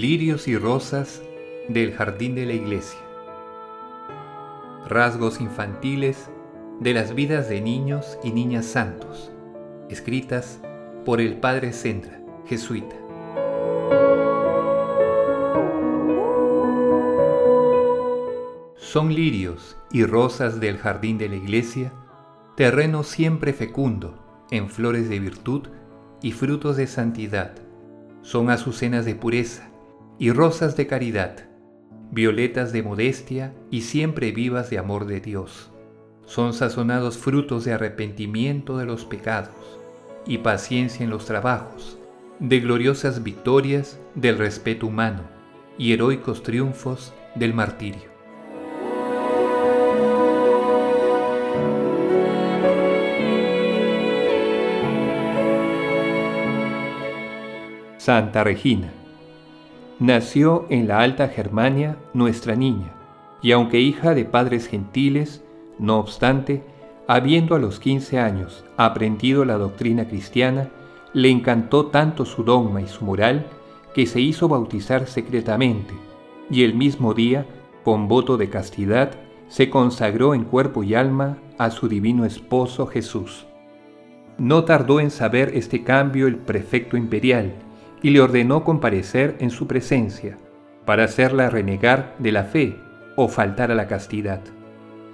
lirios y rosas del jardín de la iglesia. Rasgos infantiles de las vidas de niños y niñas santos, escritas por el padre Sendra, jesuita. Son lirios y rosas del jardín de la iglesia, terreno siempre fecundo en flores de virtud y frutos de santidad. Son azucenas de pureza y rosas de caridad, violetas de modestia y siempre vivas de amor de Dios. Son sazonados frutos de arrepentimiento de los pecados y paciencia en los trabajos, de gloriosas victorias del respeto humano y heroicos triunfos del martirio. Santa Regina. Nació en la Alta Germania nuestra niña, y aunque hija de padres gentiles, no obstante, habiendo a los 15 años aprendido la doctrina cristiana, le encantó tanto su dogma y su moral que se hizo bautizar secretamente, y el mismo día, con voto de castidad, se consagró en cuerpo y alma a su divino esposo Jesús. No tardó en saber este cambio el prefecto imperial, y le ordenó comparecer en su presencia, para hacerla renegar de la fe o faltar a la castidad.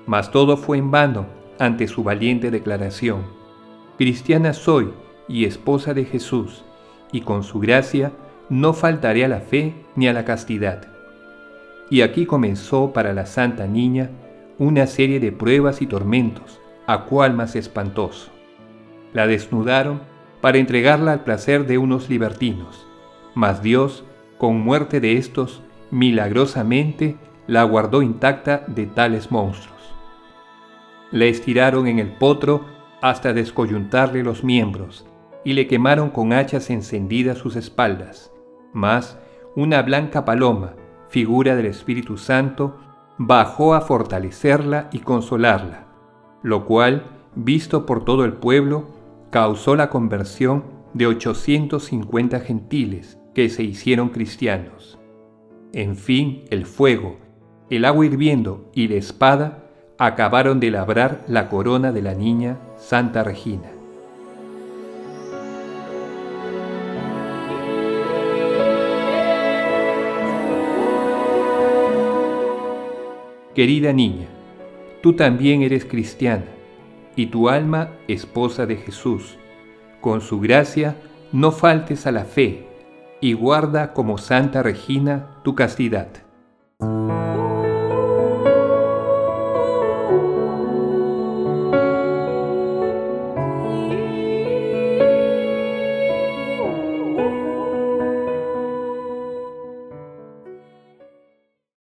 Mas todo fue en vano ante su valiente declaración. Cristiana soy y esposa de Jesús, y con su gracia no faltaré a la fe ni a la castidad. Y aquí comenzó para la santa niña una serie de pruebas y tormentos, a cual más espantoso. La desnudaron para entregarla al placer de unos libertinos. Mas Dios, con muerte de estos, milagrosamente la guardó intacta de tales monstruos. La estiraron en el potro hasta descoyuntarle los miembros, y le quemaron con hachas encendidas sus espaldas. Mas una blanca paloma, figura del Espíritu Santo, bajó a fortalecerla y consolarla, lo cual, visto por todo el pueblo, causó la conversión de 850 gentiles que se hicieron cristianos. En fin, el fuego, el agua hirviendo y la espada acabaron de labrar la corona de la niña Santa Regina. Querida niña, tú también eres cristiana y tu alma esposa de Jesús. Con su gracia no faltes a la fe y guarda como Santa Regina tu castidad.